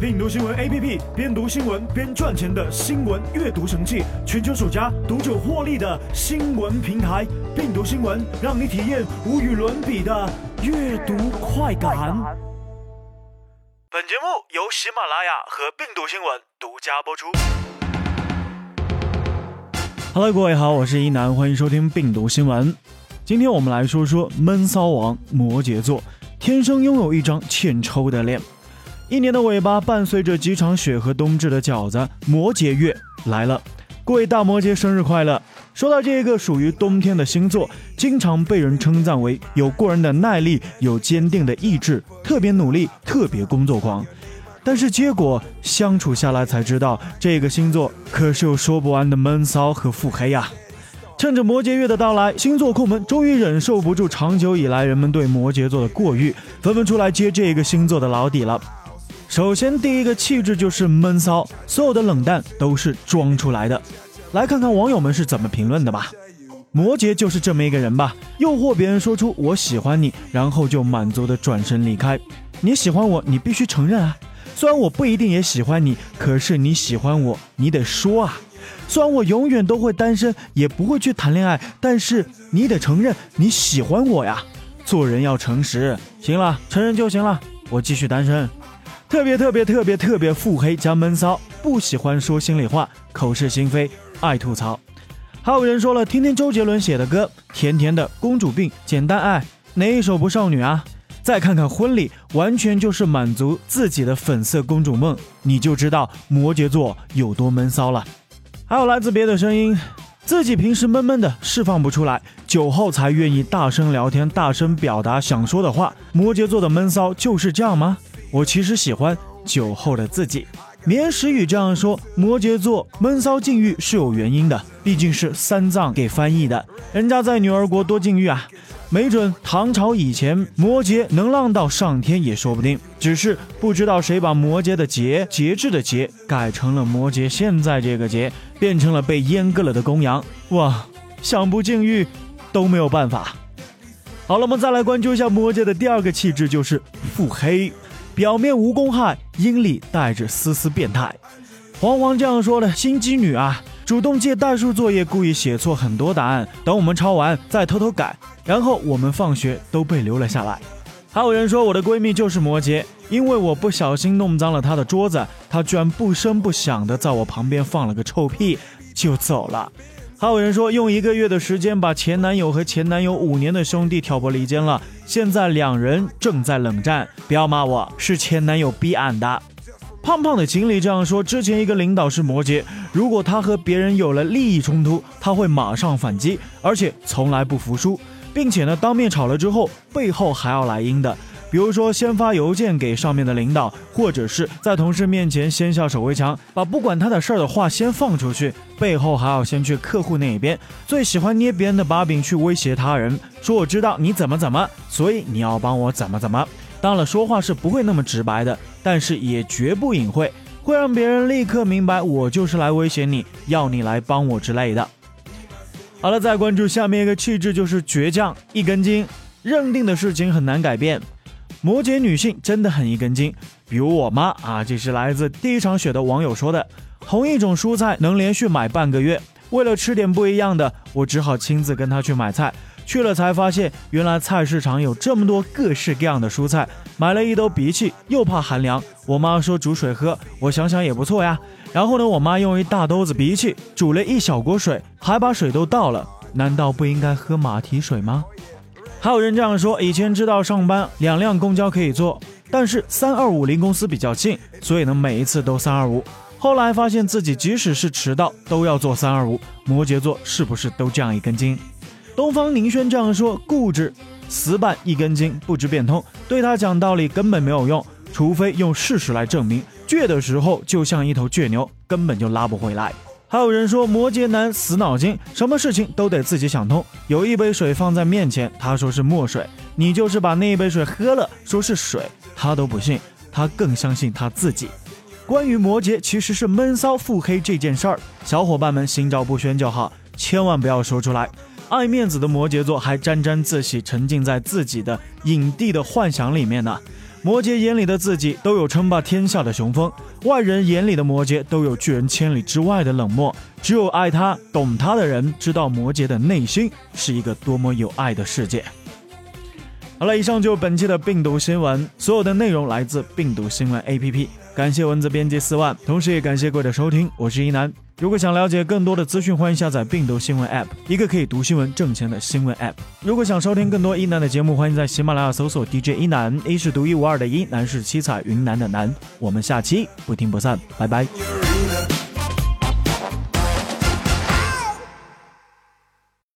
病毒新闻 APP，边读新闻边赚钱的新闻阅读神器，全球首家读者获利的新闻平台。病毒新闻让你体验无与伦比的阅读快感。本节目由喜马拉雅和病毒新闻独家播出。Hello，各位好，我是一楠，欢迎收听病毒新闻。今天我们来说说闷骚王摩羯座，天生拥有一张欠抽的脸。一年的尾巴伴随着几场雪和冬至的饺子，摩羯月来了，各位大摩羯生日快乐！说到这个属于冬天的星座，经常被人称赞为有过人的耐力，有坚定的意志，特别努力，特别工作狂。但是结果相处下来才知道，这个星座可是有说不完的闷骚和腹黑呀。趁着摩羯月的到来，星座控们终于忍受不住长久以来人们对摩羯座的过誉，纷纷出来揭这个星座的老底了。首先，第一个气质就是闷骚，所有的冷淡都是装出来的。来看看网友们是怎么评论的吧。摩羯就是这么一个人吧，诱惑别人说出我喜欢你，然后就满足的转身离开。你喜欢我，你必须承认啊。虽然我不一定也喜欢你，可是你喜欢我，你得说啊。虽然我永远都会单身，也不会去谈恋爱，但是你得承认你喜欢我呀。做人要诚实。行了，承认就行了，我继续单身。特别特别特别特别腹黑加闷骚，不喜欢说心里话，口是心非，爱吐槽。还有人说了，听听周杰伦写的歌，甜甜的公主病，简单爱，哪一首不少女啊？再看看婚礼，完全就是满足自己的粉色公主梦，你就知道摩羯座有多闷骚了。还有来自别的声音，自己平时闷闷的，释放不出来，酒后才愿意大声聊天，大声表达想说的话。摩羯座的闷骚就是这样吗？我其实喜欢酒后的自己。绵时雨这样说：摩羯座闷骚禁欲是有原因的，毕竟是三藏给翻译的，人家在女儿国多禁欲啊。没准唐朝以前摩羯能浪到上天也说不定，只是不知道谁把摩羯的节节制的节改成了摩羯现在这个节，变成了被阉割了的公羊。哇，想不禁欲都没有办法。好了，我们再来关注一下摩羯的第二个气质，就是腹黑。表面无公害，阴里带着丝丝变态。黄黄这样说的：“心机女啊，主动借代数作业，故意写错很多答案，等我们抄完再偷偷改，然后我们放学都被留了下来。”还有人说我的闺蜜就是摩羯，因为我不小心弄脏了她的桌子，她居然不声不响的在我旁边放了个臭屁就走了。还有人说，用一个月的时间把前男友和前男友五年的兄弟挑拨离间了，现在两人正在冷战。不要骂我，是前男友逼俺的。胖胖的锦鲤这样说：之前一个领导是摩羯，如果他和别人有了利益冲突，他会马上反击，而且从来不服输，并且呢，当面吵了之后，背后还要来阴的。比如说，先发邮件给上面的领导，或者是在同事面前先下手为强，把不管他的事儿的话先放出去，背后还要先去客户那一边。最喜欢捏别人的把柄去威胁他人，说我知道你怎么怎么，所以你要帮我怎么怎么。当然，说话是不会那么直白的，但是也绝不隐晦，会让别人立刻明白我就是来威胁你，要你来帮我之类的。好了，再关注下面一个气质，就是倔强，一根筋，认定的事情很难改变。摩羯女性真的很一根筋，比如我妈啊，这是来自第一场雪的网友说的。同一种蔬菜能连续买半个月，为了吃点不一样的，我只好亲自跟她去买菜。去了才发现，原来菜市场有这么多各式各样的蔬菜。买了一兜荸荠，又怕寒凉，我妈说煮水喝，我想想也不错呀。然后呢，我妈用一大兜子荸荠煮了一小锅水，还把水都倒了。难道不应该喝马蹄水吗？还有人这样说：以前知道上班两辆公交可以坐，但是三二五离公司比较近，所以呢每一次都三二五。后来发现自己即使是迟到都要坐三二五。摩羯座是不是都这样一根筋？东方宁轩这样说：固执、死板、一根筋，不知变通，对他讲道理根本没有用，除非用事实来证明。倔的时候就像一头倔牛，根本就拉不回来。还有人说摩羯男死脑筋，什么事情都得自己想通。有一杯水放在面前，他说是墨水，你就是把那一杯水喝了，说是水，他都不信，他更相信他自己。关于摩羯其实是闷骚腹黑这件事儿，小伙伴们心照不宣就好，千万不要说出来。爱面子的摩羯座还沾沾自喜，沉浸在自己的影帝的幻想里面呢。摩羯眼里的自己都有称霸天下的雄风，外人眼里的摩羯都有拒人千里之外的冷漠。只有爱他、懂他的人知道摩羯的内心是一个多么有爱的世界。好了，以上就是本期的病毒新闻，所有的内容来自病毒新闻 APP。感谢文字编辑四万，同时也感谢各位的收听，我是一南。如果想了解更多的资讯，欢迎下载病毒新闻 App，一个可以读新闻挣钱的新闻 App。如果想收听更多一男的节目，欢迎在喜马拉雅搜索 DJ 一男，一是独一无二的一，男是七彩云南的南。我们下期不听不散，拜拜。